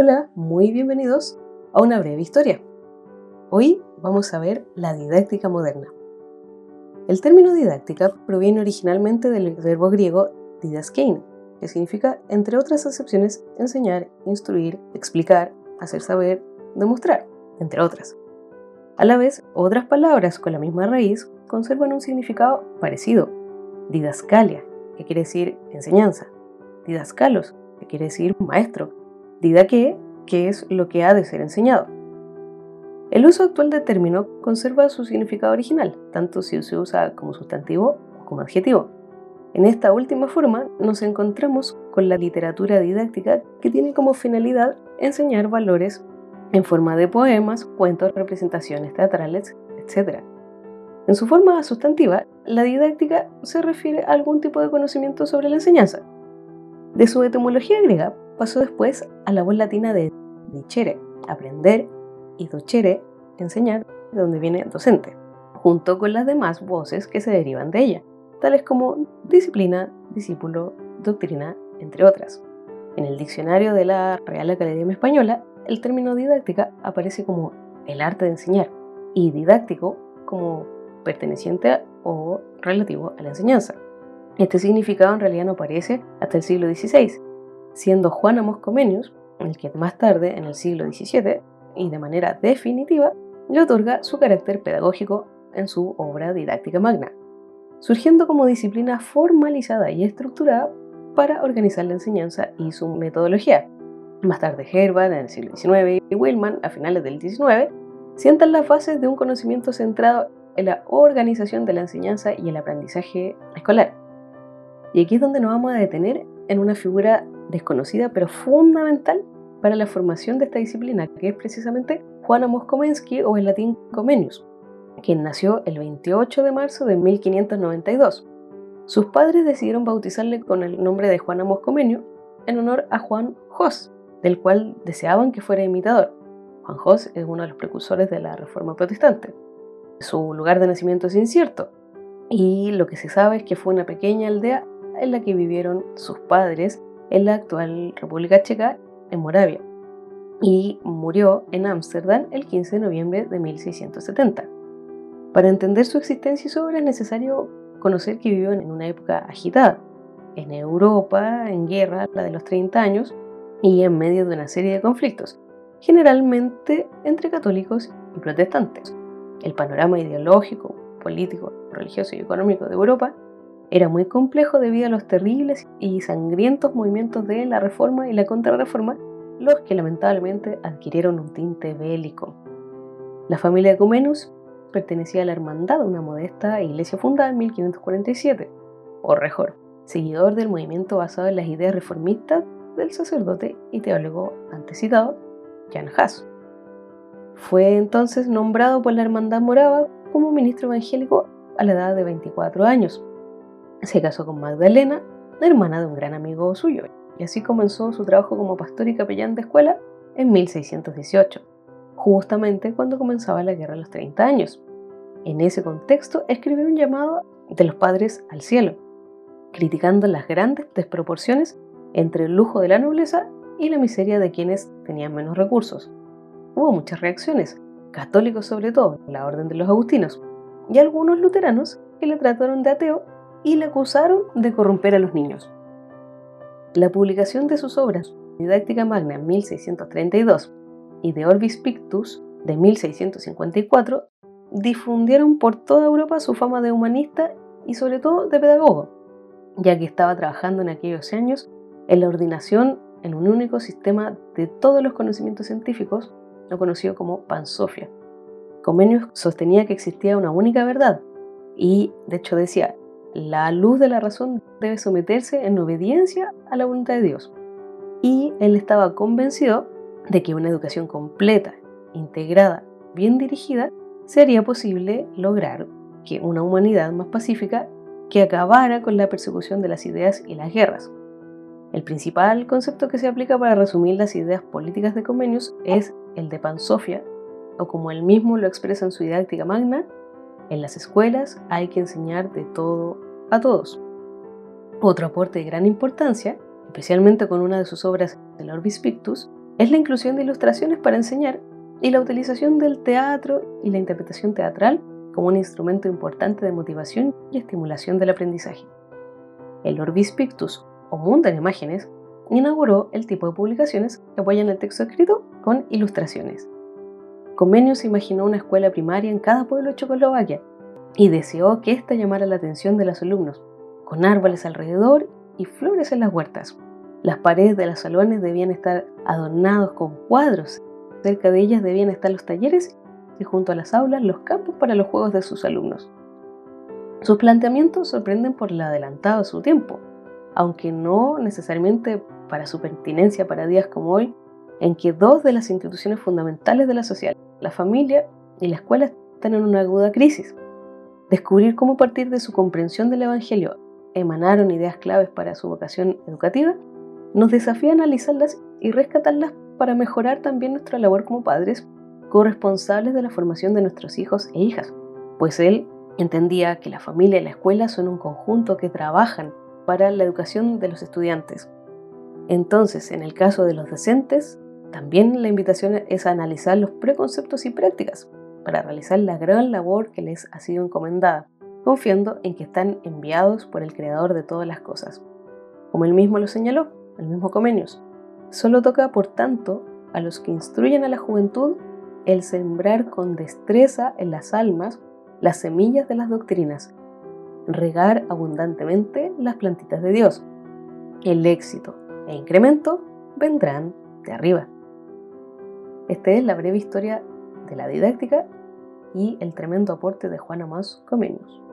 Hola, muy bienvenidos a una breve historia. Hoy vamos a ver la didáctica moderna. El término didáctica proviene originalmente del verbo griego didaskein, que significa, entre otras acepciones, enseñar, instruir, explicar, hacer saber, demostrar, entre otras. A la vez, otras palabras con la misma raíz conservan un significado parecido. Didascalia, que quiere decir enseñanza. Didascalos, que quiere decir maestro didaque, que es lo que ha de ser enseñado. El uso actual del término conserva su significado original, tanto si se usa como sustantivo o como adjetivo. En esta última forma nos encontramos con la literatura didáctica que tiene como finalidad enseñar valores en forma de poemas, cuentos, representaciones teatrales, etc. En su forma sustantiva, la didáctica se refiere a algún tipo de conocimiento sobre la enseñanza. De su etimología griega pasó después a la voz latina de dicere, aprender, y docere, enseñar, de donde viene docente, junto con las demás voces que se derivan de ella, tales como disciplina, discípulo, doctrina, entre otras. En el diccionario de la Real Academia Española, el término didáctica aparece como el arte de enseñar y didáctico como perteneciente o relativo a la enseñanza. Este significado en realidad no aparece hasta el siglo XVI, siendo Juan Amos Comenius el que más tarde, en el siglo XVII, y de manera definitiva, le otorga su carácter pedagógico en su obra didáctica magna, surgiendo como disciplina formalizada y estructurada para organizar la enseñanza y su metodología. Más tarde Herbert, en el siglo XIX, y Willman, a finales del XIX, sientan las bases de un conocimiento centrado en la organización de la enseñanza y el aprendizaje escolar. Y aquí es donde nos vamos a detener en una figura desconocida pero fundamental para la formación de esta disciplina, que es precisamente Juan Amos Komensky o en latín Comenius, quien nació el 28 de marzo de 1592. Sus padres decidieron bautizarle con el nombre de Juan Amos Comenius en honor a Juan Jos, del cual deseaban que fuera imitador. Juan Jos es uno de los precursores de la Reforma Protestante. Su lugar de nacimiento es incierto, y lo que se sabe es que fue una pequeña aldea en la que vivieron sus padres en la actual República Checa, en Moravia, y murió en Ámsterdam el 15 de noviembre de 1670. Para entender su existencia y su obra es necesario conocer que vivió en una época agitada, en Europa, en guerra, la de los 30 años, y en medio de una serie de conflictos, generalmente entre católicos y protestantes. El panorama ideológico, político, religioso y económico de Europa era muy complejo debido a los terribles y sangrientos movimientos de la Reforma y la Contrarreforma, los que lamentablemente adquirieron un tinte bélico. La familia de Cumenus pertenecía a la Hermandad, una modesta iglesia fundada en 1547, o Rejor, seguidor del movimiento basado en las ideas reformistas del sacerdote y teólogo antecitado Jan Haas. Fue entonces nombrado por la Hermandad Morava como ministro evangélico a la edad de 24 años, se casó con Magdalena, hermana de un gran amigo suyo, y así comenzó su trabajo como pastor y capellán de escuela en 1618, justamente cuando comenzaba la guerra de los 30 años. En ese contexto escribió un llamado de los padres al cielo, criticando las grandes desproporciones entre el lujo de la nobleza y la miseria de quienes tenían menos recursos. Hubo muchas reacciones, católicos sobre todo, la orden de los agustinos, y algunos luteranos que le trataron de ateo y le acusaron de corromper a los niños. La publicación de sus obras Didáctica Magna en 1632 y de Orbis Pictus de 1654 difundieron por toda Europa su fama de humanista y sobre todo de pedagogo, ya que estaba trabajando en aquellos años en la ordinación en un único sistema de todos los conocimientos científicos, lo conocido como Pansofia. Comenius sostenía que existía una única verdad y, de hecho, decía, la luz de la razón debe someterse en obediencia a la voluntad de Dios. Y él estaba convencido de que una educación completa, integrada, bien dirigida, sería posible lograr que una humanidad más pacífica que acabara con la persecución de las ideas y las guerras. El principal concepto que se aplica para resumir las ideas políticas de Comenius es el de Pansofia, o como él mismo lo expresa en su didáctica magna, en las escuelas hay que enseñar de todo a todos. Otro aporte de gran importancia, especialmente con una de sus obras, el Orbis Pictus, es la inclusión de ilustraciones para enseñar y la utilización del teatro y la interpretación teatral como un instrumento importante de motivación y estimulación del aprendizaje. El Orbis Pictus, o Mundo en Imágenes, inauguró el tipo de publicaciones que apoyan el texto escrito con ilustraciones. Comenius imaginó una escuela primaria en cada pueblo de Checoslovaquia y deseó que ésta llamara la atención de los alumnos, con árboles alrededor y flores en las huertas. Las paredes de los salones debían estar adornados con cuadros, cerca de ellas debían estar los talleres y junto a las aulas los campos para los juegos de sus alumnos. Sus planteamientos sorprenden por el adelantado de su tiempo, aunque no necesariamente para su pertinencia para días como hoy, en que dos de las instituciones fundamentales de la sociedad, la familia y la escuela, están en una aguda crisis. Descubrir cómo a partir de su comprensión del Evangelio emanaron ideas claves para su vocación educativa, nos desafía a analizarlas y rescatarlas para mejorar también nuestra labor como padres corresponsables de la formación de nuestros hijos e hijas, pues él entendía que la familia y la escuela son un conjunto que trabajan para la educación de los estudiantes. Entonces, en el caso de los docentes, también la invitación es a analizar los preconceptos y prácticas para realizar la gran labor que les ha sido encomendada, confiando en que están enviados por el Creador de todas las cosas. Como él mismo lo señaló, el mismo Comenius, solo toca, por tanto, a los que instruyen a la juventud el sembrar con destreza en las almas las semillas de las doctrinas, regar abundantemente las plantitas de Dios. El éxito e incremento vendrán de arriba. Esta es la breve historia de la didáctica y el tremendo aporte de Juan Amós Comenius.